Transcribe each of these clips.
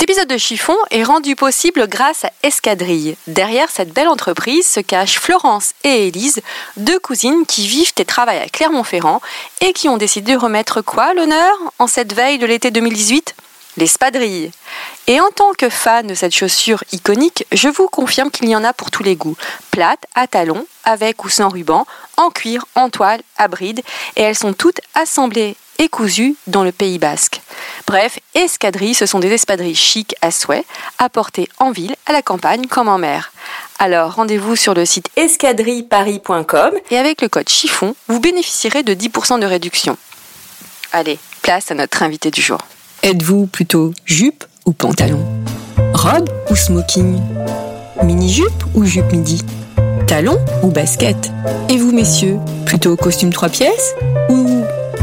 Cet épisode de Chiffon est rendu possible grâce à Escadrille. Derrière cette belle entreprise se cachent Florence et Élise, deux cousines qui vivent et travaillent à Clermont-Ferrand et qui ont décidé de remettre quoi l'honneur en cette veille de l'été 2018 L'espadrille. Et en tant que fan de cette chaussure iconique, je vous confirme qu'il y en a pour tous les goûts. Plate, à talons, avec ou sans ruban, en cuir, en toile, à bride, et elles sont toutes assemblées et cousues dans le Pays basque. Bref, escadrilles, ce sont des espadrilles chics à souhait, à porter en ville, à la campagne comme en mer. Alors rendez-vous sur le site escadrilleparis.com et avec le code chiffon, vous bénéficierez de 10% de réduction. Allez, place à notre invité du jour. Êtes-vous plutôt jupe ou pantalon? Robe ou smoking? Mini-jupe ou jupe midi? Talon ou basket? Et vous messieurs, plutôt costume trois pièces ou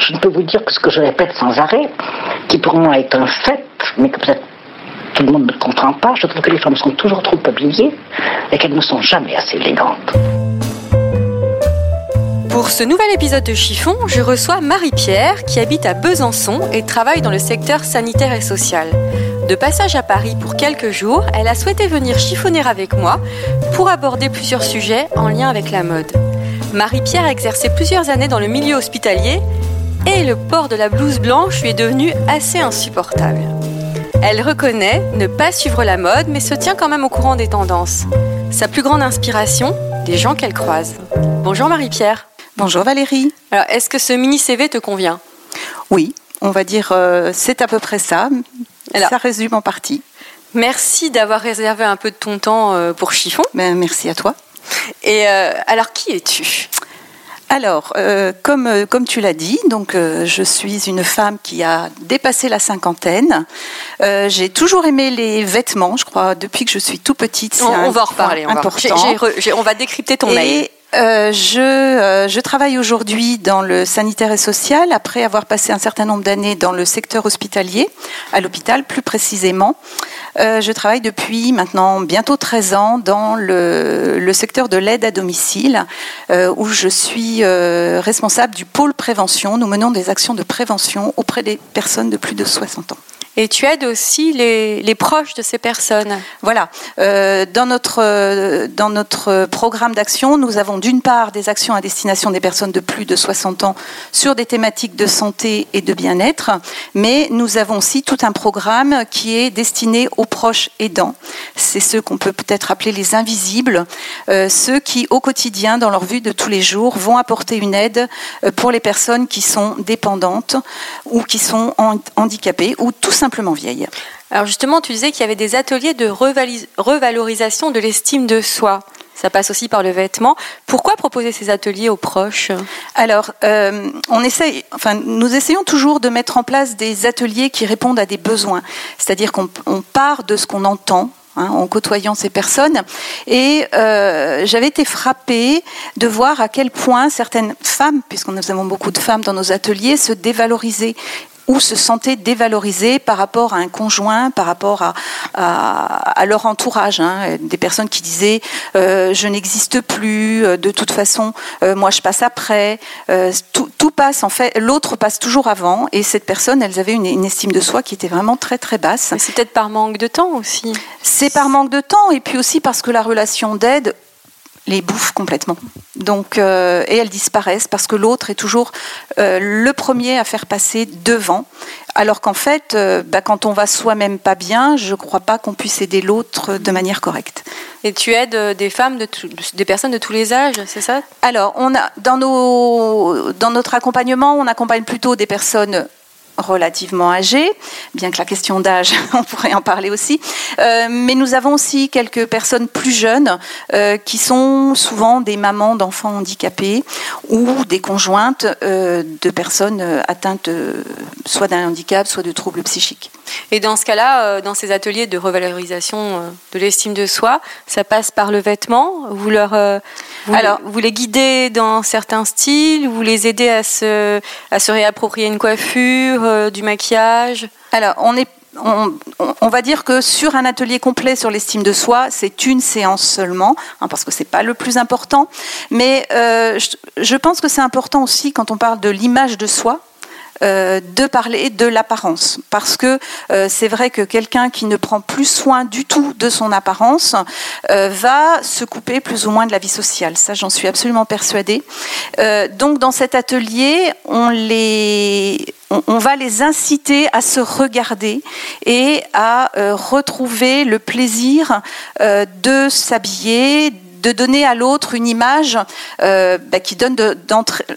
je ne peux vous dire que ce que je répète sans arrêt, qui pour moi est un fait, mais que peut-être tout le monde ne comprend pas, je trouve que les femmes sont toujours trop habillées et qu'elles ne sont jamais assez élégantes. Pour ce nouvel épisode de Chiffon, je reçois Marie-Pierre qui habite à Besançon et travaille dans le secteur sanitaire et social. De passage à Paris pour quelques jours, elle a souhaité venir chiffonner avec moi pour aborder plusieurs sujets en lien avec la mode. Marie-Pierre a exercé plusieurs années dans le milieu hospitalier et le port de la blouse blanche lui est devenu assez insupportable. Elle reconnaît ne pas suivre la mode mais se tient quand même au courant des tendances. Sa plus grande inspiration, les gens qu'elle croise. Bonjour Marie-Pierre. Bonjour Valérie. Alors, est-ce que ce mini CV te convient? Oui, on va dire euh, c'est à peu près ça. Alors, ça résume en partie. Merci d'avoir réservé un peu de ton temps euh, pour Chiffon. Ben, merci à toi. Et euh, alors, qui es-tu? Alors, comme, comme tu l'as dit, donc je suis une femme qui a dépassé la cinquantaine. j'ai toujours aimé les vêtements, je crois, depuis que je suis tout petite. On, on, va en reparler. On va décrypter ton mail. Euh, je, euh, je, travaille aujourd'hui dans le sanitaire et social après avoir passé un certain nombre d'années dans le secteur hospitalier, à l'hôpital plus précisément. Euh, je travaille depuis maintenant bientôt 13 ans dans le, le secteur de l'aide à domicile où je suis responsable du pôle prévention. Nous menons des actions de prévention auprès des personnes de plus de 60 ans. Et tu aides aussi les, proches de ces personnes. Voilà. Euh, dans, notre, euh, dans notre programme d'action, nous avons d'une part des actions à destination des personnes de plus de 60 ans sur des thématiques de santé et de bien-être, mais nous avons aussi tout un programme qui est destiné aux proches aidants. C'est ceux qu'on peut peut-être appeler les invisibles, euh, ceux qui au quotidien, dans leur vue de tous les jours, vont apporter une aide pour les personnes qui sont dépendantes ou qui sont handicapées ou tout simplement simplement vieille. Alors justement, tu disais qu'il y avait des ateliers de revalorisation de l'estime de soi. Ça passe aussi par le vêtement. Pourquoi proposer ces ateliers aux proches? Alors, euh, on essaye, enfin, nous essayons toujours de mettre en place des ateliers qui répondent à des besoins. C'est-à-dire qu'on part de ce qu'on entend, hein, en côtoyant ces personnes. Et euh, j'avais été frappée de voir à quel point certaines femmes, puisque nous avons beaucoup de femmes dans nos ateliers, se dévalorisaient ou se sentaient dévalorisés par rapport à un conjoint, par rapport à, à, leur entourage. Hein. Des personnes qui disaient euh, je n'existe plus, euh, de toute façon, euh, moi je passe après. tout, tout, passe en fait, l'autre passe toujours avant. Et cette personne, elles avaient une, une estime de soi qui était vraiment très très basse. C'est peut-être par manque de temps aussi. C'est par manque de temps et puis aussi parce que la relation d'aide les bouffent complètement. Donc, euh, et elles disparaissent parce que l'autre est toujours euh, le premier à faire passer devant. Alors qu'en fait, euh, bah, quand on va soi-même pas bien, je ne crois pas qu'on puisse aider l'autre de manière correcte. Et tu aides des femmes, de des personnes de tous les âges, c'est ça? Alors, on a, dans, nos, dans notre accompagnement, on accompagne plutôt des personnes relativement âgés, bien que la question d'âge, on pourrait en parler aussi. Euh, mais nous avons aussi quelques personnes plus jeunes euh, qui sont souvent des mamans d'enfants handicapés ou des conjointes euh, de personnes atteintes soit d'un handicap, soit de troubles psychiques. Et dans ce cas-là, euh, dans ces ateliers de revalorisation euh, de l'estime de soi, ça passe par le vêtement. Vous leur, euh, vous, Alors, vous les guidez dans certains styles, vous les aidez à se, à se réapproprier une coiffure, du maquillage? Alors, on est on, va dire que sur un atelier complet sur l'estime de soi, c'est une séance seulement, hein, parce que c'est pas le plus important. Mais je, pense que c'est important aussi quand on parle de l'image de soi, euh, de parler de l'apparence. Parce que euh, c'est vrai que quelqu'un qui ne prend plus soin du tout de son apparence euh, va se couper plus ou moins de la vie sociale. Ça, j'en suis absolument persuadée. donc, dans cet atelier, on les on, va les inciter à se regarder et à retrouver le plaisir de s'habiller, de donner à l'autre une image euh, bah, qui donne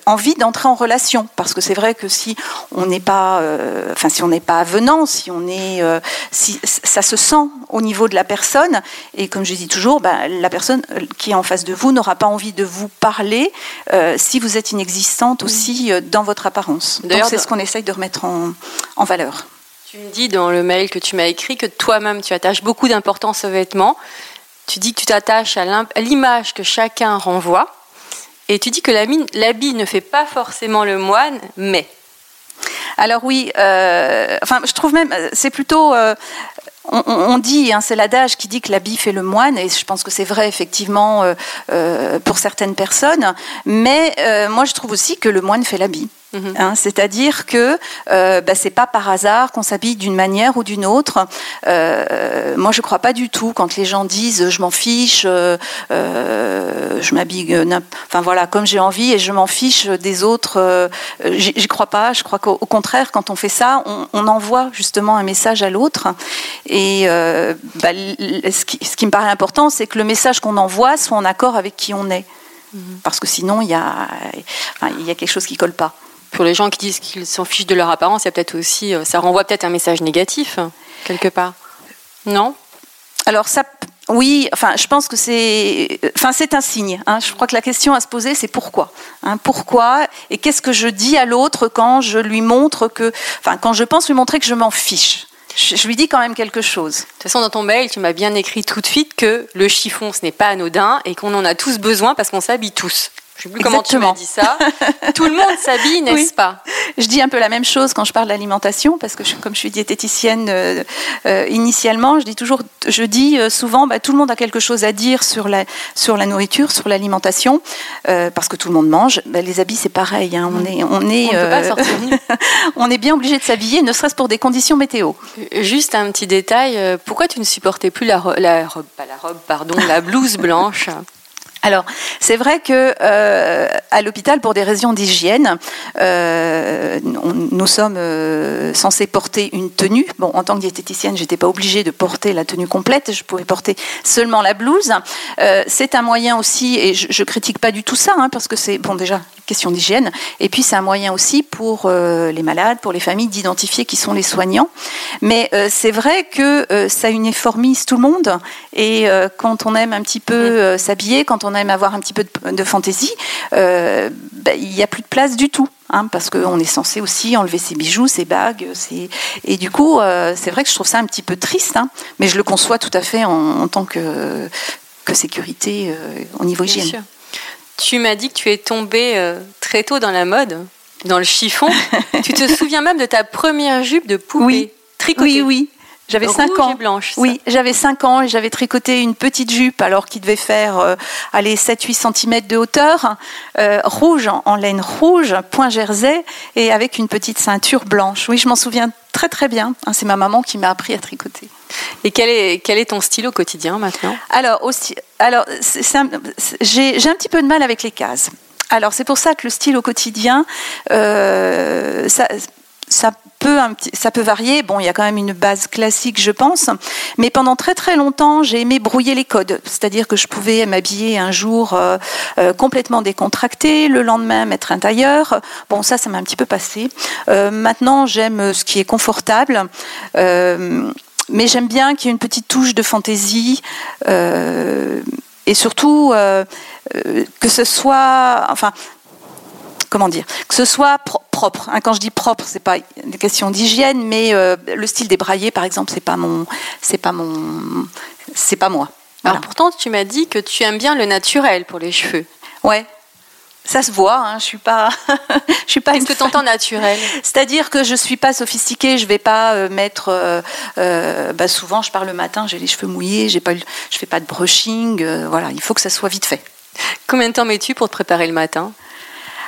envie d'entrer en relation. Parce que c'est vrai que si on n'est pas, euh, enfin si on n'est pas avenant, si on est, euh, si ça se sent au niveau de la personne. Et comme je dis toujours, bah, la personne qui est en face de vous n'aura pas envie de vous parler si vous êtes inexistante aussi dans votre apparence. D'ailleurs, c'est ce qu'on essaye de remettre en, en valeur. Tu me dis dans le mail que tu m'as écrit que toi-même tu attaches beaucoup d'importance aux vêtements. Tu dis que tu t'attaches à l'image que chacun renvoie. Et tu dis que l'habit ne fait pas forcément le moine, mais. Alors oui, euh, enfin, je trouve même, c'est plutôt. Euh, on, dit, hein, c'est l'adage qui dit que l'habit fait le moine, et je pense que c'est vrai effectivement euh, pour certaines personnes, mais moi je trouve aussi que le moine fait l'habit. Mhm. Hein, c'est-à-dire que euh, bah, c'est pas par hasard qu'on s'habille d'une manière ou d'une autre. Euh, moi, je crois pas du tout quand les gens disent je m'en fiche, euh, je m'habille, enfin voilà, comme j'ai envie et je m'en fiche des autres. J'y crois pas. Je crois qu'au contraire, quand on fait ça, on, envoie justement un message à l'autre. Et bah, ce, qui, ce, qui, me paraît important, c'est que le message qu'on envoie soit en accord avec qui on est. Mhm. Parce que sinon, il y a, il y a quelque chose qui colle pas pour les gens qui disent qu'ils s'en fichent de leur apparence, il y a peut-être aussi, euh, ça renvoie peut-être un message négatif quelque part. Non? Alors ça, oui. Enfin, je pense que c'est, enfin, c'est un signe. Hein. Je crois que la question à se poser, c'est pourquoi. Hein. pourquoi et qu'est-ce que je dis à l'autre quand je lui montre que, enfin, quand je pense lui montrer que je m'en fiche. Je, lui dis quand même quelque chose. De toute façon, dans ton mail, tu m'as bien écrit tout de suite que le chiffon, ce n'est pas anodin et qu'on en a tous besoin parce qu'on s'habille tous. Je sais plus comment tu m'as dit ça. Tout le monde s'habille, n'est-ce pas? Je dis un peu la même chose quand je parle d'alimentation, parce que comme je suis diététicienne euh, euh, initialement, je dis toujours, je dis euh, souvent, bah, tout le monde a quelque chose à dire sur la sur la nourriture, sur l'alimentation, parce que tout le monde mange. Bah, les habits, c'est pareil. Hein. On est on est on est bien obligé de s'habiller, ne serait-ce pour des conditions météo. Juste un petit détail. Pourquoi tu ne supportais plus la, la robe, pas la robe, pardon, la blouse blanche? Alors, c'est vrai que euh, à l'hôpital, pour des raisons d'hygiène, euh, nous sommes euh, censés porter une tenue. Bon, en tant que diététicienne, j'étais pas obligée de porter la tenue complète. Je pouvais porter seulement la blouse. c'est un moyen aussi, et je, je critique pas du tout ça, hein, parce que c'est bon déjà question d'hygiène. Et puis c'est un moyen aussi pour euh, les malades, pour les familles d'identifier qui sont les soignants. Mais euh, c'est vrai que euh, ça uniformise tout le monde. Et quand on aime un petit peu s'habiller, quand on aime avoir un petit peu de, fantaisie, bah, il n'y a plus de place du tout. Hein, parce qu'on est censé aussi enlever ses bijoux, ses bagues. Et du coup, c'est vrai que je trouve ça un petit peu triste, hein, mais je le conçois tout à fait en, tant que, que sécurité au niveau hygiène. Tu m'as dit que tu es tombée euh, très tôt dans la mode, dans le chiffon. tu te souviens même de ta première jupe de poupée oui. tricotée Oui, oui. J'avais 5 ans. Et blanche, oui, j'avais 5 ans et j'avais tricoté une petite jupe alors qu'il devait faire euh, 7-8 cm de hauteur, euh, rouge en, laine rouge, point jersey et avec une petite ceinture blanche. Oui, je m'en souviens très très bien. Hein, c'est ma maman qui m'a appris à tricoter. Et quel est, quel est ton style au quotidien maintenant? Alors, aussi, alors j'ai un petit peu de mal avec les cases. Alors c'est pour ça que le style au quotidien, euh, ça, ça ça peut varier. Bon, il y a quand même une base classique, je pense. Mais pendant très très longtemps, j'ai aimé brouiller les codes. C'est-à-dire que je pouvais m'habiller un jour euh, euh, complètement décontracté, le lendemain mettre un tailleur. Bon, ça, ça m'a un petit peu passé. Euh, maintenant, j'aime ce qui est confortable. mais j'aime bien qu'il y ait une petite touche de fantaisie. et surtout, que ce soit... Enfin, comment dire, que ce soit propre. Hein. quand je dis propre, c'est pas une question d'hygiène, mais le style débraillé, par exemple, c'est pas mon, c'est pas mon, c'est pas moi. Alors pourtant, tu m'as dit que tu aimes bien le naturel pour les cheveux. Ouais, ça se voit, hein, je suis pas, je suis pas. Qu'est-ce que tu entends naturel? C'est-à-dire que je suis pas sophistiquée, je vais pas euh, mettre. Euh, euh, bah souvent, je pars le matin, j'ai les cheveux mouillés, j'ai pas, je fais pas de brushing, voilà, il faut que ça soit vite fait. Combien de temps mets-tu pour te préparer le matin?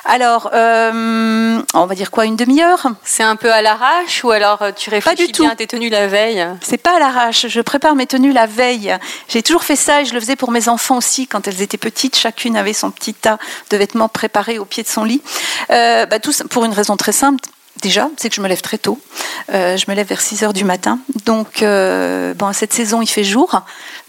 Alors, euh, on va dire quoi, une demi-heure? C'est un peu à l'arrache ou alors euh, tu réfléchis pas du bien à tes tenues la veille? C'est pas à l'arrache, je prépare mes tenues la veille. J'ai toujours fait ça et je le faisais pour mes enfants aussi quand elles étaient petites. Chacune avait son petit tas de vêtements préparés au pied de son lit. Euh, bah, tout, pour une raison très simple, déjà, c'est que je me lève très tôt. Euh, je me lève vers 6 heures du matin. Donc, euh, bon, cette saison, il fait jour.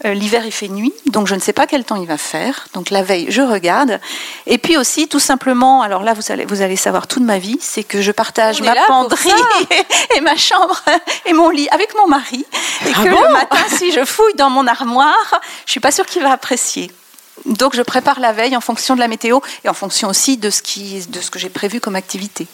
Euh, l'hiver, il fait nuit. Donc, je ne sais pas quel temps il va faire. Donc, la veille, je regarde. Et puis aussi, tout simplement, alors là, vous allez, vous allez savoir toute ma vie, c'est que je partage ma penderie et, ma chambre et mon lit avec mon mari. Et ah que le matin, si je fouille dans mon armoire, je suis pas sûre qu'il va apprécier. Donc, je prépare la veille en fonction de la météo et en fonction aussi de ce, qui, de ce que j'ai prévu comme activité.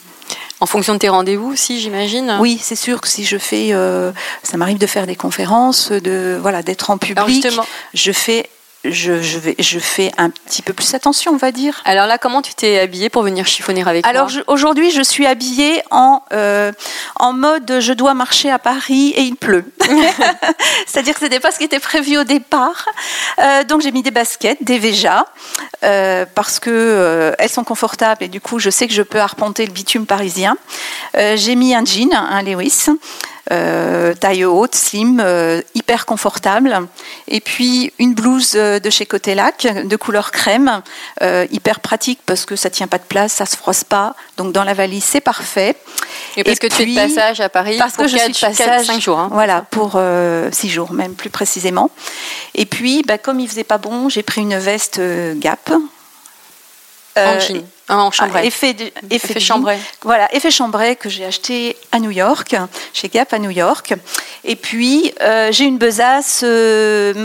En fonction de tes rendez-vous aussi, j'imagine. Oui, c'est sûr que si je fais, euh, ça m'arrive de faire des conférences, de voilà, d'être en public. je fais je, vais, je fais un petit peu plus attention, on va dire. Alors là, comment tu t'es habillée pour venir chiffonner avec Alors moi aujourd'hui, je suis habillée en, euh, en mode je dois marcher à Paris et il pleut. C'est-à-dire que ce n'était pas ce qui était prévu au départ. Euh, donc j'ai mis des baskets, des Veja, euh, parce que elles sont confortables et du coup, je sais que je peux arpenter le bitume parisien. j'ai mis un jean, un Lewis. Euh, taille haute, slim, euh, hyper confortable. Et puis une blouse euh, de chez Cotelac de couleur crème, hyper pratique parce que ça tient pas de place, ça se froisse pas. Donc dans la valise, c'est parfait. Et parce que tu es de passage à Paris Parce que je suis de passage. 5 jours. Hein. Voilà, pour 6 jours même plus précisément. Et puis, bah, comme il faisait pas bon, j'ai pris une veste Gap. En jean. Ah, en chambray. effet, effet, chambray. Voilà, effet chambray que j'ai acheté à New York, chez Gap à New York. Et puis, euh, j'ai une besace euh,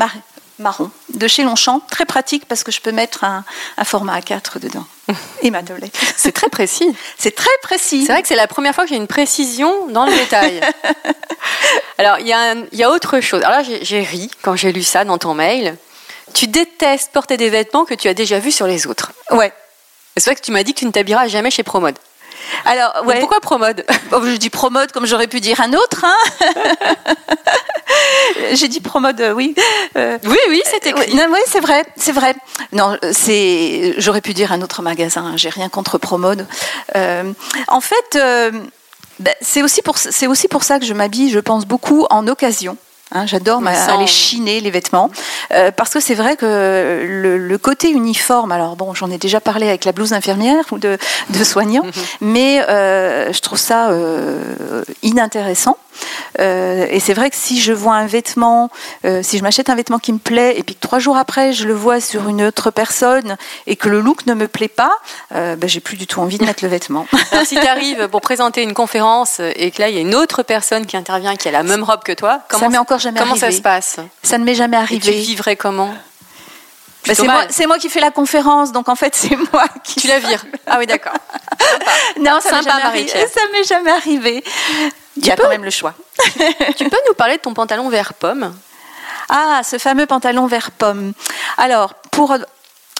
marron de chez Longchamp, très pratique parce que je peux mettre un, format A4 dedans. Et ma tablette. C'est très précis. C'est très précis. C'est vrai que c'est la première fois que j'ai une précision dans le détail. Alors, il y, y, a autre chose. Alors là, j'ai ri quand j'ai lu ça dans ton mail. Tu détestes porter des vêtements que tu as déjà vus sur les autres. Ouais, c'est vrai que tu m'as dit que tu ne t'habilleras jamais chez Promode. Alors, ouais. pourquoi Promode? Je dis Promode comme j'aurais pu dire un autre. Hein J'ai dit Promode, euh, oui. Euh, oui, oui, c'est écrit. oui, c'est vrai, c'est vrai. Non, c'est. J'aurais pu dire un autre magasin. J'ai rien contre Promode. Euh, en fait, ben, c'est aussi pour c'est aussi pour ça que je m'habille. Je pense beaucoup en occasion. Hein, j'adore aller chiner les vêtements euh, parce que c'est vrai que le, côté uniforme. Alors bon, j'en ai déjà parlé avec la blouse infirmière ou de, soignant, mais euh, je trouve ça euh, inintéressant. et c'est vrai que si je vois un vêtement, si je m'achète un vêtement qui me plaît et puis que trois jours après je le vois sur une autre personne et que le look ne me plaît pas, ben, j'ai plus du tout envie de mettre le vêtement. si tu arrives pour présenter une conférence et que là il y a une autre personne qui intervient qui a la même robe que toi, comment ça encore jamais Comment ça se passe Ça ne m'est jamais arrivé. Et tu vivrais comment bah, c'est moi, qui fais la conférence, donc en fait c'est moi qui. Tu la vires Ah oui, d'accord. non, ça ne m'est jamais arrivé. Il y a quand même le choix. tu peux nous parler de ton pantalon vert pomme Ah, ce fameux pantalon vert pomme. Alors, pour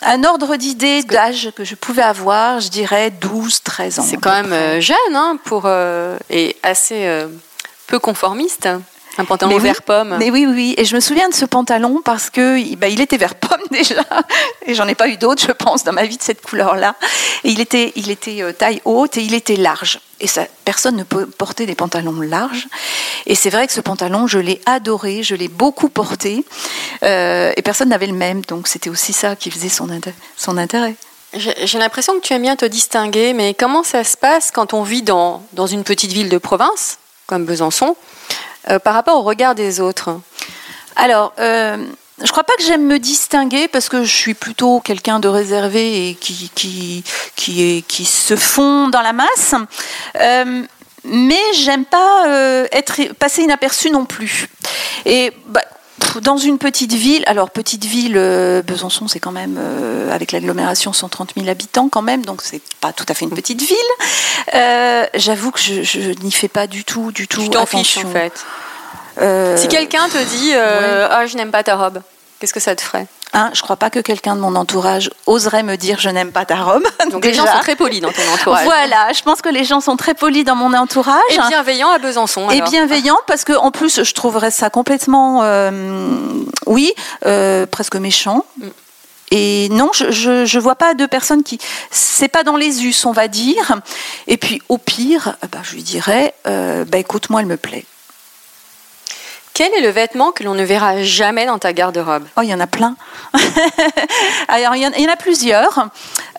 un ordre d'idée d'âge que je pouvais avoir, je dirais 12, 13 ans. C'est quand même euh, jeune hein, pour, euh, et assez euh, peu conformiste. Un pantalon vert pomme. Mais oui, oui, et je me souviens de ce pantalon parce que bah, il était vert pomme déjà, et j'en ai pas eu d'autres, je pense, dans ma vie de cette couleur-là. Et il était, il était euh, taille haute et il était large. Et ça, personne ne peut porter des pantalons larges. Et c'est vrai que ce pantalon, je l'ai adoré, je l'ai beaucoup porté, euh, et personne n'avait le même. Donc c'était aussi ça qui faisait son, son intérêt. J'ai l'impression que tu aimes bien te distinguer, mais comment ça se passe quand on vit dans, dans une petite ville de province, comme Besançon euh, par rapport au regard des autres Alors, euh, je ne crois pas que j'aime me distinguer parce que je suis plutôt quelqu'un de réservé et qui, qui, qui, se fond dans la masse. Euh, mais j'aime pas être passé inaperçu non plus. Et bah, dans une petite ville, alors petite ville, euh, Besançon, c'est quand même, euh, avec l'agglomération, 130 000 habitants quand même, donc c'est pas tout à fait une petite ville. Euh, J'avoue que je, je n'y fais pas du tout, du tout Tu t'en fiches en fait. Euh, Si quelqu'un te dit Ah, je n'aime pas ta robe, qu'est-ce que ça te ferait hein, je crois pas que quelqu'un de mon entourage oserait me dire je n'aime pas ta robe. Donc les gens sont très polis dans ton entourage. Voilà, je pense que les gens sont très polis dans mon entourage. Et bienveillants à Besançon. et alors. bienveillant parce que en plus je trouverais ça complètement euh, oui euh, presque méchant Mm. et non je, je je vois pas de personnes qui c'est pas dans les us on va dire et puis au pire bah, je lui dirais euh, bah écoute moi elle me plaît Quel est le vêtement que l'on ne verra jamais dans ta garde-robe? Oh, il y en a plein. Alors, il y en, il y en a plusieurs.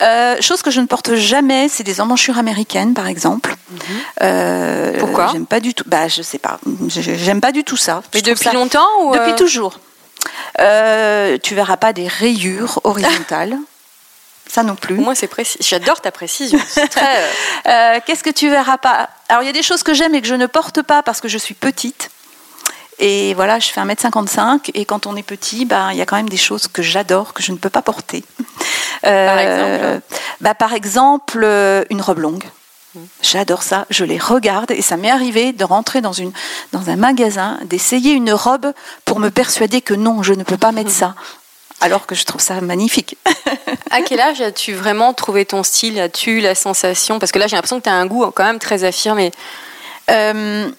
Euh, chose que je ne porte jamais, c'est des emmanchures américaines, par exemple. Euh, Mhm. Pourquoi? J'aime pas du tout. Bah, je sais pas. J'aime pas du tout ça. Mais Je depuis ça- longtemps ou Depuis euh, toujours. Euh, tu verras pas des rayures horizontales. Ça non plus. Moi, c'est précis. J'adore ta précision. Très. euh, Euh, Qu'est-ce que tu verras pas? Alors, il y a des choses que j'aime et que je ne porte pas parce que je suis petite. Et voilà, je fais 1m55 et quand on est petit, ben, il y a quand même des choses que j'adore, que je ne peux pas porter. Euh, Par exemple bah, Par exemple, euh, une robe longue. Mmh. J'adore ça, je les regarde et ça m'est arrivé de rentrer dans, une, dans un magasin, d'essayer une robe pour me persuader que non, je ne peux pas mettre ça. Alors que je trouve ça magnifique. À quel âge as-tu vraiment trouvé ton style? As-tu la sensation? Parce que là, j'ai l'impression que tu as un goût quand même très affirmé. Euh,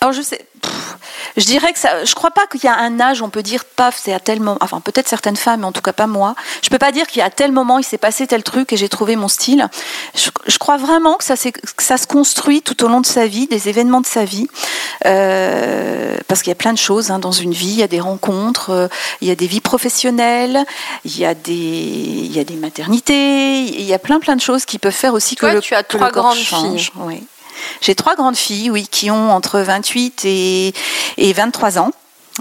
alors je sais, pff, je dirais que ça, je crois pas qu'il y a un âge où on peut dire paf, c'est à tel moment, enfin peut-être certaines femmes, mais en tout cas pas moi. Je peux pas dire a tel moment il s'est passé tel truc et j'ai trouvé mon style. Je, je crois vraiment que ça, que ça se construit tout au long de sa vie, des événements de sa vie, Euh, parce qu'il y a plein de choses hein, dans une vie. Il y a des rencontres, euh, il y a des vies professionnelles, il y a des, il y a des maternités, il y a plein plein de choses qui peuvent faire aussi Toi, que le, tu as que trois corps grandes change. filles. Oui. J'ai trois grandes filles, oui, qui ont entre 28 et, et 23 ans.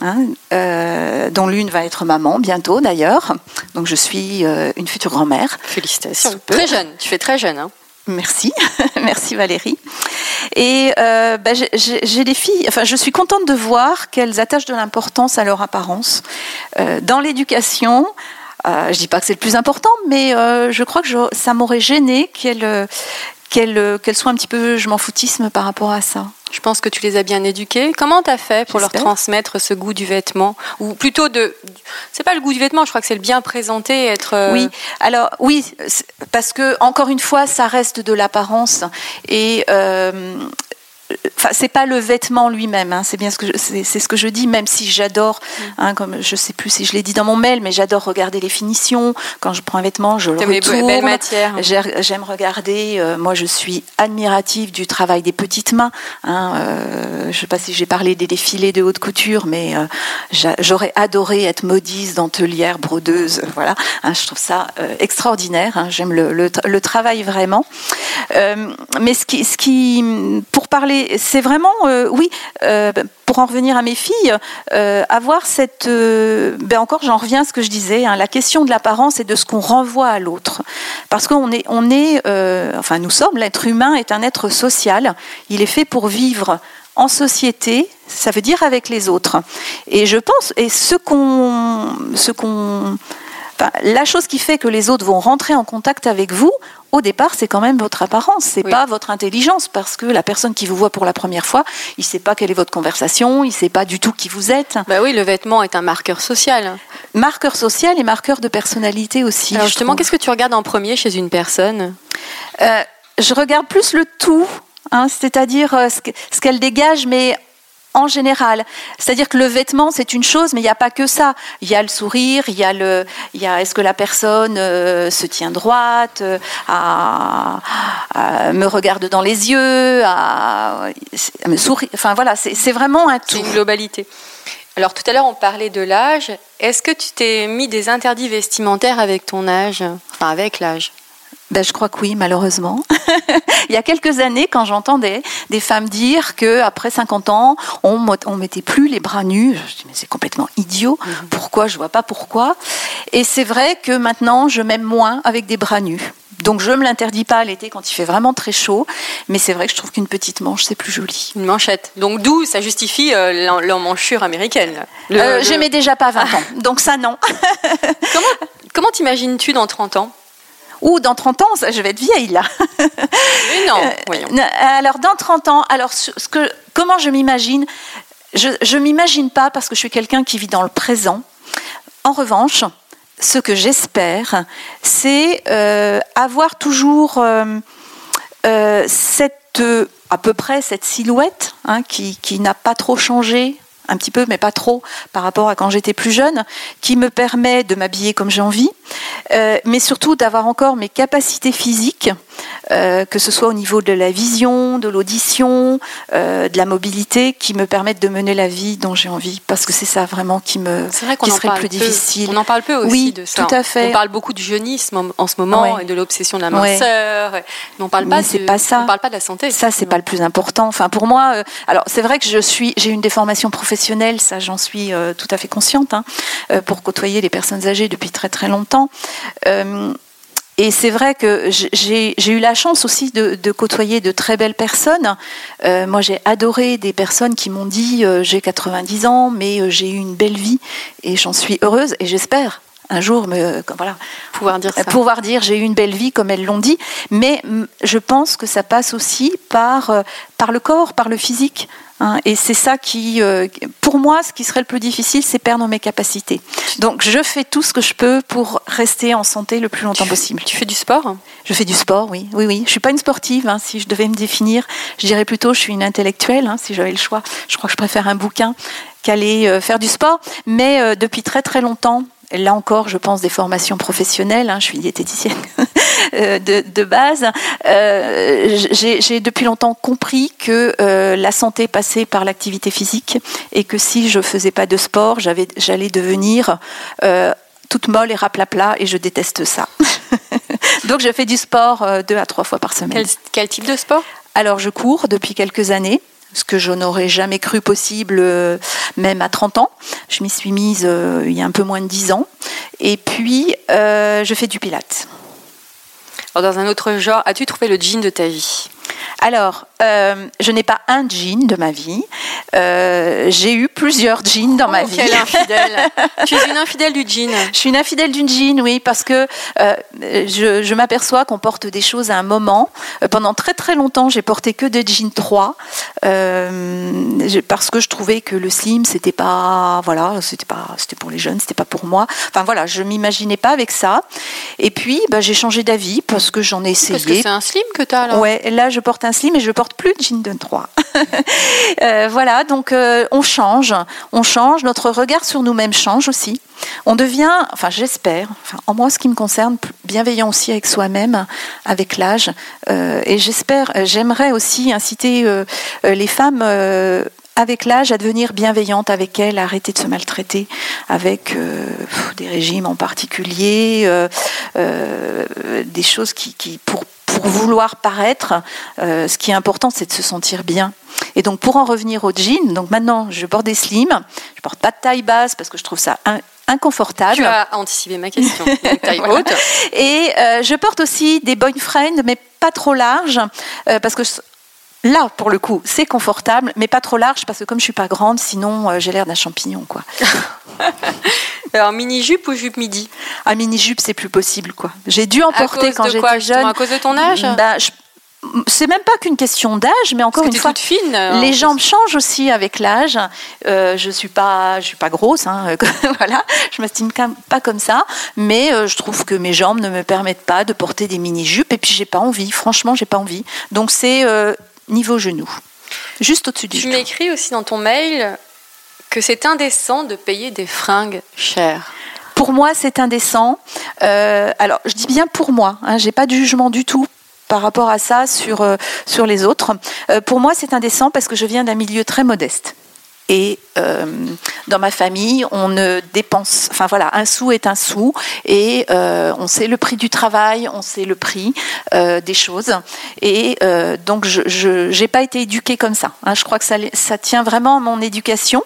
hein, euh, dont l'une va être maman bientôt d'ailleurs. Donc je suis euh, une future grand-mère. Félicitations. Très jeune. Tu fais très jeune. Hein. Merci, merci Valérie. Et euh, bah, j'ai- des filles, enfin je suis contente de voir qu'elles attachent de l'importance à leur apparence. Dans l'éducation, je dis pas que c'est le plus important, mais je crois que je- ça m'aurait gêné qu'elles qu'elles euh, qu'elles soient un petit peu je m'en foutisme par rapport à ça. Je pense que tu les as bien éduquées. Comment t'as fait pour leur transmettre ce goût du vêtement Ou plutôt de. C'est pas le goût du vêtement, je crois que c'est le bien présenter, être. euh, Oui, alors oui, parce que encore une fois, ça reste de l'apparence et euh, Enfin, c'est pas le vêtement lui-même, hein, c'est bien ce que je, c'est, c'est ce que je dis, même si j'adore, Mm. hein, comme je sais plus si je l'ai dit dans mon mail, mais j'adore regarder les finitions. Quand je prends un vêtement, je le retourne. belles matières. J'ai- J'aime regarder. euh, moi, je suis admirative du travail des petites mains. Hein, euh, je sais pas si j'ai parlé des défilés de haute couture, mais euh, j'a- j'aurais adoré être modiste, dentelière, brodeuse. Voilà, hein, je trouve ça euh, extraordinaire. hein, J'aime le, le, le travail vraiment. Mais ce qui, ce qui, pour parler, c'est vraiment, euh, oui, euh, pour en revenir à mes filles, euh, avoir cette, ben encore, j'en reviens à ce que je disais, hein, la question de l'apparence et de ce qu'on renvoie à l'autre, parce qu'on est, on est, enfin, nous sommes, l'être humain est un être social. Il est fait pour vivre en société, ça veut dire avec les autres. Et je pense, et ce qu'on, ce qu'on Enfin, la chose qui fait que les autres vont rentrer en contact avec vous, au départ, c'est quand même votre apparence, c'est Oui. pas votre intelligence, parce que la personne qui vous voit pour la première fois, il sait pas quelle est votre conversation, il sait pas du tout qui vous êtes. Bah oui, le vêtement est un marqueur social. Marqueur social et marqueur de personnalité aussi. Alors justement, qu'est-ce que tu regardes en premier chez une personne? Euh, je regarde plus le tout, hein, c'est-à-dire euh, ce qu'elle dégage, mais en général. C'est-à-dire que le vêtement, c'est une chose, mais il n'y a pas que ça. Il y a le sourire, il y a le, il y a est-ce que la personne euh, se tient droite, euh, à- à- me regarde dans les yeux, à, à me sourire. Enfin voilà, c'est vraiment un tout. une globalité. Alors tout à l'heure, on parlait de l'âge. Est-ce que tu t'es mis des interdits vestimentaires avec ton âge? Enfin, avec l'âge? Ben, je crois que oui, malheureusement. Il y a quelques années, quand j'entendais des femmes dire que après 50 ans, on on mettait plus les bras nus, je dis mais c'est complètement idiot. Pourquoi? Je vois pas pourquoi. Et c'est vrai que maintenant, je m'aime moins avec des bras nus. Donc je me l'interdis pas l'été quand il fait vraiment très chaud, mais c'est vrai que je trouve qu'une petite manche c'est plus joli. Une manchette. Donc d'où ça justifie euh, l'emmanchure américaine. Le, J'aimais déjà pas 20 ans, donc ça non. comment comment t'imagines-tu dans 30 ans? Ou dans 30 ans, je vais être vieille là. Mais non. Euh, alors dans 30 ans, alors ce que, comment je m'imagine? Je ne m'imagine pas parce que je suis quelqu'un qui vit dans le présent. En revanche, ce que j'espère, c'est euh, avoir toujours euh, euh, cette, à peu près cette silhouette hein, qui, qui n'a pas trop changé un petit peu, mais pas trop, par rapport à quand j'étais plus jeune, qui me permet de m'habiller comme j'ai envie, mais surtout d'avoir encore mes capacités physiques euh, que ce soit au niveau de la vision, de l'audition, euh, de la mobilité, qui me permettent de mener la vie dont j'ai envie. Parce que c'est ça vraiment qui me vrai qui serait plus peu. difficile. On en parle peu aussi oui, de ça. Tout à fait. On parle beaucoup du jeunisme en, ce moment et de l'obsession de la minceur. Mais on parle pas. c'est pas ça. On parle pas de la santé. Ça, c'est pas le plus important. Enfin, pour moi, euh, alors c'est vrai que je suis, j'ai une déformation professionnelle, ça, j'en suis tout à fait consciente, hein, pour côtoyer les personnes âgées depuis très très longtemps. Et c'est vrai que j'ai eu la chance aussi de, côtoyer de très belles personnes. Euh, moi, j'ai adoré des personnes qui m'ont dit euh, j'ai 90 ans, mais euh, j'ai eu une belle vie et j'en suis heureuse et j'espère un jour me voilà pouvoir dire ça. pouvoir dire j'ai eu une belle vie comme elles l'ont dit mais je pense que ça passe aussi par par le corps par le physique Hein, et c'est ça qui, euh, pour moi, ce qui serait le plus difficile, c'est perdre mes capacités. Donc, je fais tout ce que je peux pour rester en santé le plus longtemps possible. Tu fais du sport Je fais du sport, oui, oui, oui. Je suis pas une sportive. Hein, si je devais me définir, je dirais plutôt je suis une intellectuelle. Hein, si j'avais le choix, je crois que je préfère un bouquin qu'aller euh, faire du sport. Mais euh, depuis très très longtemps, là encore, je pense des formations professionnelles. Hein, je suis diététicienne euh, de, base. Euh, j'ai depuis longtemps compris que euh, la santé passait par l'activité physique et que si je faisais pas de sport, j'allais devenir toute molle et raplapla et je déteste ça. Donc je fais du sport deux à trois fois par semaine. quel type de sport? Alors je cours depuis quelques années ce que je n'aurais jamais cru possible, euh, même à 30 ans. Je m'y suis mise euh, il y a un peu moins de 10 ans. Et puis, euh, je fais du pilate. Alors, dans un autre genre, as-tu trouvé le jean de ta vie? Alors, euh, je n'ai pas un jean de ma vie. Euh, j'ai eu plusieurs jeans dans ma oh, vie. Infidèle Tu es une infidèle du jean. Je suis une infidèle du jean, oui, parce que euh, je, m'aperçois qu'on porte des choses à un moment. pendant très très longtemps, j'ai porté que des jeans 3 parce que je trouvais que le slim, c'était pas, voilà, c'était pas, c'était pour les jeunes, c'était pas pour moi. Enfin voilà, je m'imaginais pas avec ça. Et puis, bah, j'ai changé d'avis parce que j'en ai essayé. Parce que c'est un slim que tu as là. Ouais, là je porte un slim et je porte plus de jean de 3. Euh, voilà, donc euh, on change, on change, notre regard sur nous-mêmes change aussi. On devient, enfin j'espère, enfin, en moi ce qui me concerne, bienveillant aussi avec soi-même, avec l'âge. Euh, et j'espère, j'aimerais aussi inciter les femmes avec l'âge à devenir bienveillantes avec elles, à arrêter de se maltraiter avec des régimes en particulier, des choses qui pour pour vouloir paraître, euh, ce qui est important, c'est de se sentir bien. Et donc, pour en revenir au jean, donc maintenant, je porte des slims, je porte pas de taille basse parce que je trouve ça inconfortable. Tu as anticipé ma question. taille haute. Et euh, je porte aussi des boyfriends, mais pas trop larges, euh, parce que Là, pour le coup, c'est confortable, mais pas trop large parce que comme je suis pas grande, sinon j'ai l'air d'un champignon, quoi. Alors, mini-jupe ou jupe midi? Ah, mini-jupe, c'est plus possible, quoi. J'ai dû en porter quand j'étais jeune. À cause de ton âge? Bah, c'est même pas qu'une question d'âge, mais encore une fois, fine, les jambes changent aussi avec l'âge. Euh, je suis pas, je suis pas grosse, hein, voilà, je m'estime pas comme ça, mais euh, je trouve que mes jambes ne me permettent pas de porter des mini jupes, et puis j'ai pas envie. Franchement, j'ai pas envie. Donc c'est euh, niveau genou, juste au-dessus du. Tu m'écris aussi dans ton mail que c'est indécent de payer des fringues chères. Pour moi, c'est indécent. Euh, alors, je dis bien pour moi. Hein, J'ai pas de jugement du tout par rapport à ça sur euh, sur les autres. Euh, pour moi, c'est indécent parce que je viens d'un milieu très modeste. Et dans ma famille, on ne dépense, enfin voilà, un sou est un sou, et on sait le prix du travail, on sait le prix des choses, et donc je n'ai pas été éduquée comme ça. Hein. je crois que ça, tient vraiment à mon éducation.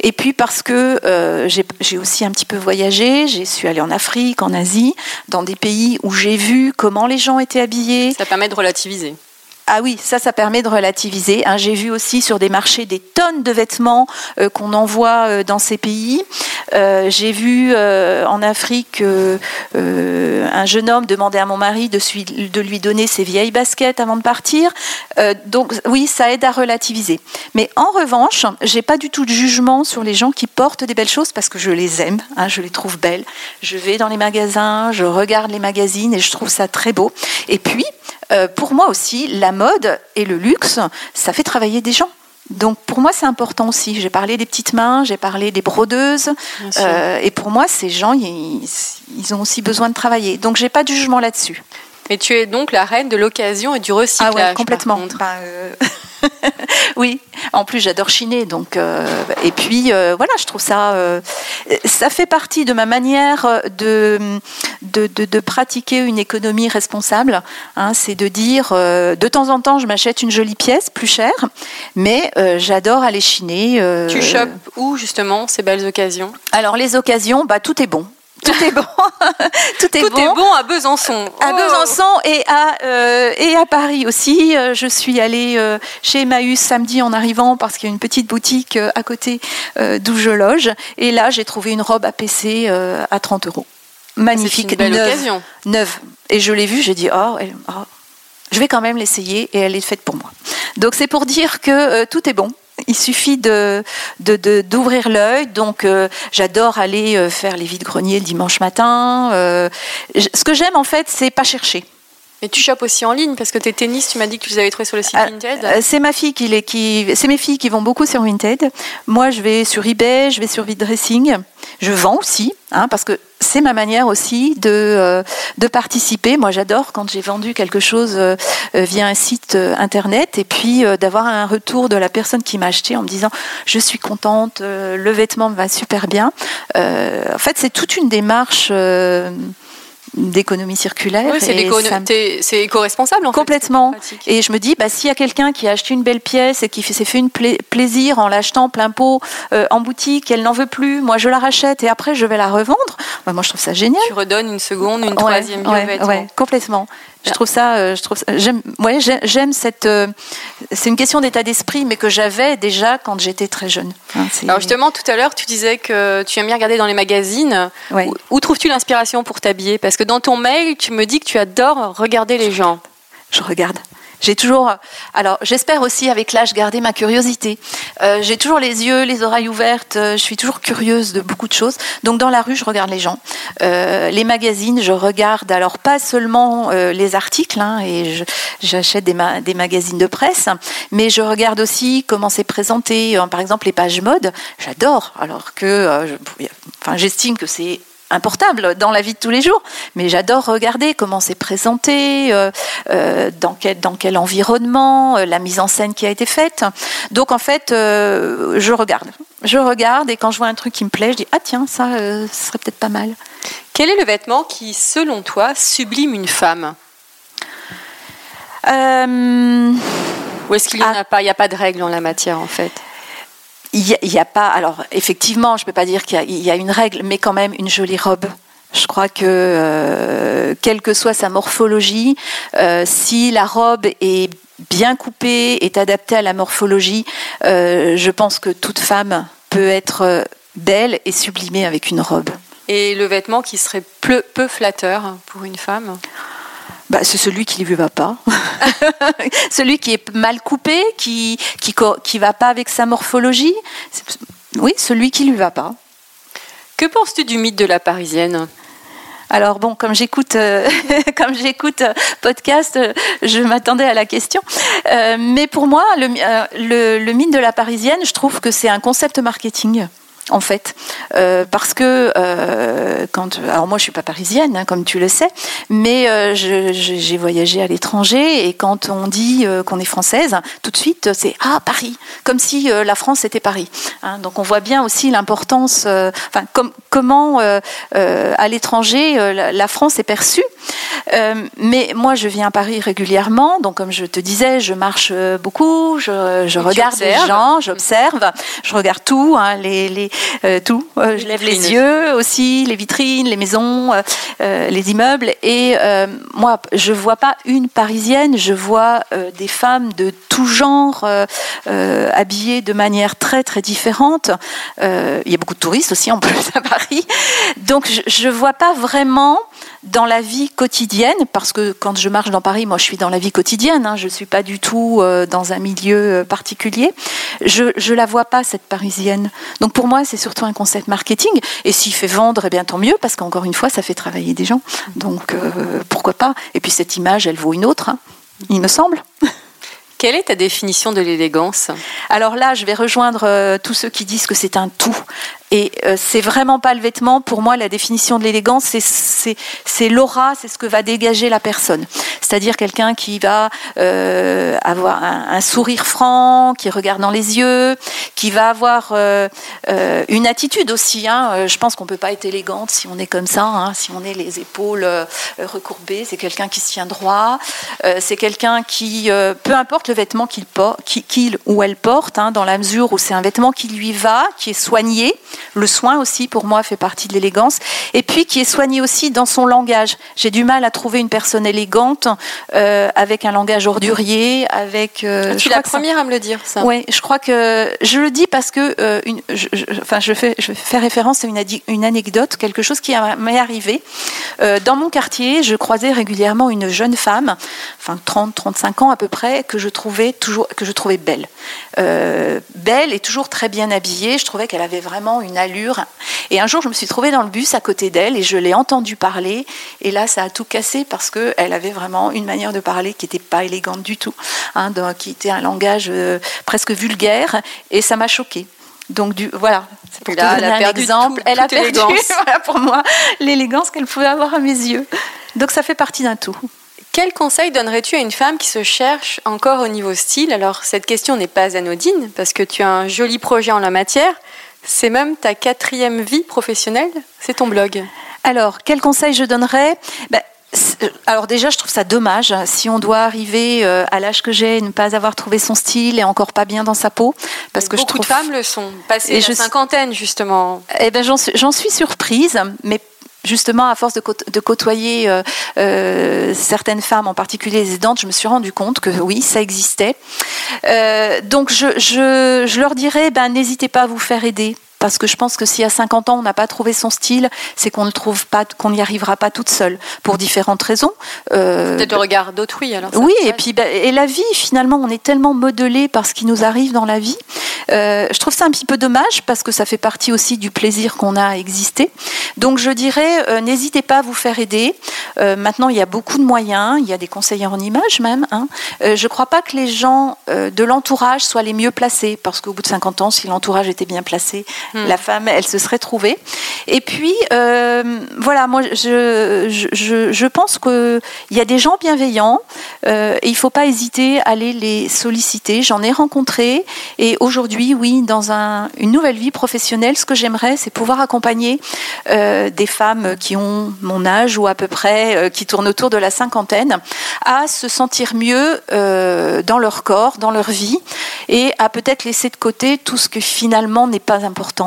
Et puis parce que euh, j'ai aussi un petit peu voyagé, j'ai su aller en Afrique, en Asie, dans des pays où j'ai vu comment les gens étaient habillés. Ça permet de relativiser. Ah oui, ça, ça permet de relativiser. Hein. J'ai vu aussi sur des marchés des tonnes de vêtements euh, qu'on envoie euh, dans ces pays. Euh, j'ai vu en Afrique un jeune homme demander à mon mari de, lui donner ses vieilles baskets avant de partir. donc oui, ça aide à relativiser. Mais en revanche, j'ai pas du tout de jugement sur les gens qui portent des belles choses parce que je les aime, hein, je les trouve belles. Je vais dans les magasins, je regarde les magazines et je trouve ça très beau. Et puis, euh, pour moi aussi, la mode et le luxe, ça fait travailler des gens. Donc pour moi c'est important aussi. J'ai parlé des petites mains, j'ai parlé des brodeuses, euh, et pour moi ces gens ils, ont aussi besoin de travailler. Donc j'ai pas de jugement là-dessus. Mais tu es donc la reine de l'occasion et du recyclage. Ah ouais, complètement. Bah, euh, oui, en plus j'adore chiner, donc euh, et puis euh, voilà, je trouve ça, ça fait partie de ma manière de de, pratiquer une économie responsable. Hein, c'est de dire de temps en temps je m'achète une jolie pièce plus chère, mais j'adore aller chiner. tu chopes où justement ces belles occasions? Alors les occasions, bah tout est bon. Tout est bon. Tout, est, bon. à Besançon. À oh. Besançon et à, euh, et à Paris aussi. Euh, je suis allée euh, chez Emmaüs samedi en arrivant parce qu'il y a une petite boutique à côté d'où je loge. Et là, j'ai trouvé une robe à PC à 30 euros. Magnifique. Une belle neuve, occasion. Neuve. Et je l'ai vue, j'ai dit, oh, oh, je vais quand même l'essayer et elle est faite pour moi. Donc c'est pour dire que tout est bon. Il suffit de, d'ouvrir l'œil. Donc, euh, j'adore aller euh, faire les vides-greniers le dimanche matin. Euh, ce que j'aime, en fait, c'est pas chercher. Mais tu chopes aussi en ligne parce que tes tennis, tu m'as dit que tu les avais trouvés sur le site ah, Vinted. c'est ma fille qui, les, qui c'est mes filles qui vont beaucoup sur Vinted. Moi, je vais sur eBay, je vais sur Vidressing. Je vends aussi, hein, parce que c'est ma manière aussi de, euh, de participer. Moi, j'adore quand j'ai vendu quelque chose euh, euh, via un site internet et puis d'avoir un retour de la personne qui m'a acheté en me disant je suis contente, le vêtement me va super bien. en fait, c'est toute une démarche d'économie circulaire. c'est éco-responsable en Complètement. et je me dis, bah, s'il y a quelqu'un qui a acheté une belle pièce et qui s'est fait une plaisir en l'achetant plein pot en boutique, elle n'en veut plus, moi je la rachète et après je vais la revendre, bah, moi je trouve ça génial. Tu redonnes une seconde, une troisième ouais, ouais, complètement. Je trouve ça, euh, je trouve, j'aime, ouais, j'aime cette. Euh, c'est une question d'état d'esprit, mais que j'avais déjà quand j'étais très jeune. Hein, Alors justement, tout à l'heure, tu disais que tu aimes bien regarder dans les magazines. Où, où trouves-tu l'inspiration pour t'habiller? Parce que dans ton mail, tu me dis que tu adores regarder les gens. Je regarde. J'ai toujours, alors j'espère aussi avec l'âge garder ma curiosité. Euh, j'ai toujours les yeux, les oreilles ouvertes. Euh, je suis toujours curieuse de beaucoup de choses. Donc dans la rue, je regarde les gens. Euh, les magazines, je regarde alors pas seulement les articles, hein, et j'achète des, des, magazines de presse, mais je regarde aussi comment c'est présenté. Par exemple, les pages mode, j'adore. Alors que, enfin, j'estime que c'est importable dans la vie de tous les jours, mais j'adore regarder comment c'est présenté, euh, euh, dans, quel, dans quel environnement, euh, la mise en scène qui a été faite. Donc en fait, je regarde. Je regarde et quand je vois un truc qui me plaît, je dis ah tiens ça, ce serait peut-être pas mal. Quel est le vêtement qui, selon toi, sublime une femme? Ou est-ce qu'il n'y ah. a, a pas de règle en la matière en fait? Il n'y a, pas. Alors, effectivement, je ne peux pas dire qu'il y, a une règle, mais quand même une jolie robe. Je crois que, euh, quelle que soit sa morphologie, euh, si la robe est bien coupée, est adaptée à la morphologie, euh, je pense que toute femme peut être belle et sublimée avec une robe. Et le vêtement qui serait peu, peu flatteur pour une femme? Bah, c'est celui qui ne lui va pas. celui qui est mal coupé, qui qui qui va pas avec sa morphologie. Oui, celui qui lui va pas. Que penses-tu du mythe de la Parisienne? Alors bon, comme j'écoute, euh, comme j'écoute euh, podcast, euh, je m'attendais à la question. mais pour moi, le, le, mythe de la Parisienne, je trouve que c'est un concept marketing en fait, euh, parce que euh, quand, alors moi je suis pas parisienne, hein, comme tu le sais, mais euh, j'ai voyagé à l'étranger et quand on dit qu'on est française, tout de suite c'est ah Paris, comme si la France était Paris. Hein. donc on voit bien aussi l'importance, enfin comment à l'étranger la, France est perçue. mais moi, je viens à Paris régulièrement, donc comme je te disais, je marche beaucoup, je, regarde les gens, j'observe, je regarde tout, hein, les, les tout. je lève les yeux aussi, les vitrines, les maisons, les immeubles. Et moi, je vois pas une Parisienne, je vois des femmes de tout genre habillées de manière très très différente. il y a beaucoup de touristes aussi en plus à Paris. Donc je ne vois pas vraiment dans la vie quotidienne, parce que quand je marche dans Paris, moi je suis dans la vie quotidienne, hein, je ne suis pas du tout euh, dans un milieu euh, particulier, je ne la vois pas cette parisienne. Donc pour moi c'est surtout un concept marketing, et s'il fait vendre, eh bien tant mieux, parce qu'encore une fois ça fait travailler des gens. Donc euh, pourquoi pas? Et puis cette image, elle vaut une autre, hein, il me semble. Quelle est ta définition de l'élégance? Alors là, je vais rejoindre tous ceux qui disent que c'est un tout. Et euh, c'est vraiment pas le vêtement. Pour moi, la définition de l'élégance, c'est l'aura, c'est ce que va dégager la personne. C'est-à-dire quelqu'un qui va euh, avoir un, sourire franc, qui regarde dans les yeux, qui va avoir euh, une attitude aussi. Hein. Je pense qu'on peut pas être élégante si on est comme ça, hein. si on est les épaules recourbées. C'est quelqu'un qui se tient droit. c'est quelqu'un qui, peu importe le vêtement qu'il qu'il ou elle porte, hein, dans la mesure où c'est un vêtement qui lui va, qui est soigné le soin aussi, pour moi, fait partie de l'élégance. Et puis, qui est soigné aussi dans son langage. J'ai du mal à trouver une personne élégante euh, avec un langage ordurier, avec. Euh, tu es la première à me le dire, ça. Oui, je crois que je le dis parce que, euh, une, je, enfin, je fais, je fais référence à une, une anecdote, quelque chose qui m'est arrivé. dans mon quartier, je croisais régulièrement une jeune femme, enfin 30, 35 ans à peu près, que je trouvais toujours, que je trouvais belle, belle et toujours très bien habillée. Je trouvais qu'elle avait vraiment une allure. Et un jour, je me suis trouvée dans le bus à côté d'elle et je l'ai entendue parler. Et là, ça a tout cassé parce qu'elle avait vraiment une manière de parler qui n'était pas élégante du tout, hein, qui était un langage euh, presque vulgaire. Et ça m'a choquée. Donc du, voilà, c'est pour elle a perdu exemple. elle a perdu pour moi l'élégance qu'elle pouvait avoir à mes yeux. Donc ça fait partie d'un tout. Quel conseil donnerais-tu à une femme qui se cherche encore au niveau style? Alors cette question n'est pas anodine parce que tu as un joli projet en la matière. C'est même ta quatrième vie professionnelle, c'est ton blog. Alors, quel conseil je donnerais? Ben, euh, alors déjà, je trouve ça dommage si on doit arriver euh, à l'âge que j'ai et ne pas avoir trouvé son style et encore pas bien dans sa peau, parce que Beaucoup je trouve de femmes le sont, passées la cinquantaine justement. Eh ben j'en suis, suis, surprise, mais justement, à force de, côtoyer euh, euh, certaines femmes, en particulier les aidantes, je me suis rendu compte que oui, ça existait. Euh, donc, je, je, leur dirais, ben, n'hésitez pas à vous faire aider parce que je pense que si à 50 ans on n'a pas trouvé son style, c'est qu'on ne trouve pas, qu'on n'y arrivera pas toute seule pour différentes raisons. Euh, Peut-être le regard d'autrui alors. Oui, et puis bah, et la vie finalement, on est tellement modelé par ce qui nous arrive dans la vie. Euh, je trouve ça un petit peu dommage parce que ça fait partie aussi du plaisir qu'on a à exister. Donc je dirais, euh, n'hésitez pas à vous faire aider. maintenant, il y a beaucoup de moyens, il y a des conseillers en image même. Hein. je ne crois pas que les gens de l'entourage soient les mieux placés parce qu'au bout de 50 ans, si l'entourage était bien placé, Hmm. La femme, elle se serait trouvée. Et puis, euh, voilà, moi, je, je, je pense qu'il y a des gens bienveillants euh, et il ne faut pas hésiter à aller les solliciter. J'en ai rencontré et aujourd'hui, oui, dans un, une nouvelle vie professionnelle, ce que j'aimerais, c'est pouvoir accompagner euh, des femmes qui ont mon âge ou à peu près, qui tournent autour de la cinquantaine, à se sentir mieux dans leur corps, dans leur vie et à peut-être laisser de côté tout ce que finalement n'est pas important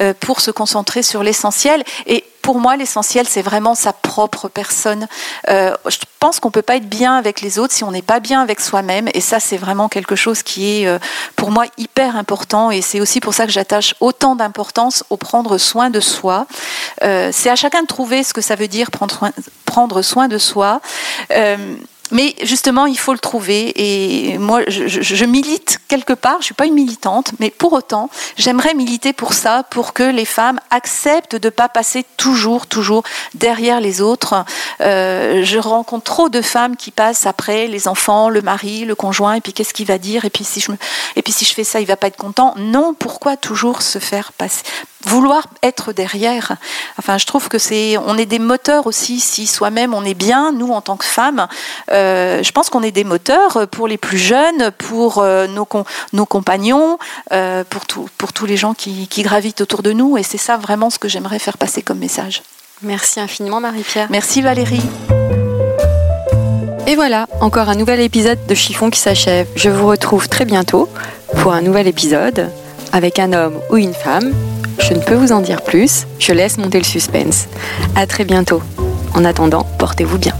euh, pour se concentrer sur l'essentiel. Et pour moi, l'essentiel, c'est vraiment sa propre personne. Euh, je pense qu'on ne peut pas être bien avec les autres si on n'est pas bien avec soi-même. Et ça, c'est vraiment quelque chose qui est, euh, pour moi, hyper important. Et c'est aussi pour ça que j'attache autant d'importance au prendre soin de soi. c'est à chacun de trouver ce que ça veut dire prendre prendre soin de soi. Mais justement, il faut le trouver. Et moi, je, milite quelque part. Je suis pas une militante, mais pour autant, j'aimerais militer pour ça, pour que les femmes acceptent de pas passer toujours, toujours derrière les autres. Euh, je rencontre trop de femmes qui passent après les enfants, le mari, le conjoint, et puis qu'est-ce qu'il va dire? Et puis si je me, et puis si je fais ça, il va pas être content. Non, pourquoi toujours se faire passer vouloir être derrière. Enfin, je trouve que c'est, on est des moteurs aussi. Si soi-même on est bien, nous en tant que femmes, euh, je pense qu'on est des moteurs pour les plus jeunes, pour euh, nos, nos compagnons, euh, pour, tout, pour tous les gens qui, qui gravitent autour de nous. Et c'est ça vraiment ce que j'aimerais faire passer comme message. Merci infiniment, Marie-Pierre. Merci, Valérie. Et voilà, encore un nouvel épisode de Chiffon qui s'achève. Je vous retrouve très bientôt pour un nouvel épisode avec un homme ou une femme. Je ne peux vous en dire plus, je laisse monter le suspense. À très bientôt. En attendant, portez-vous bien.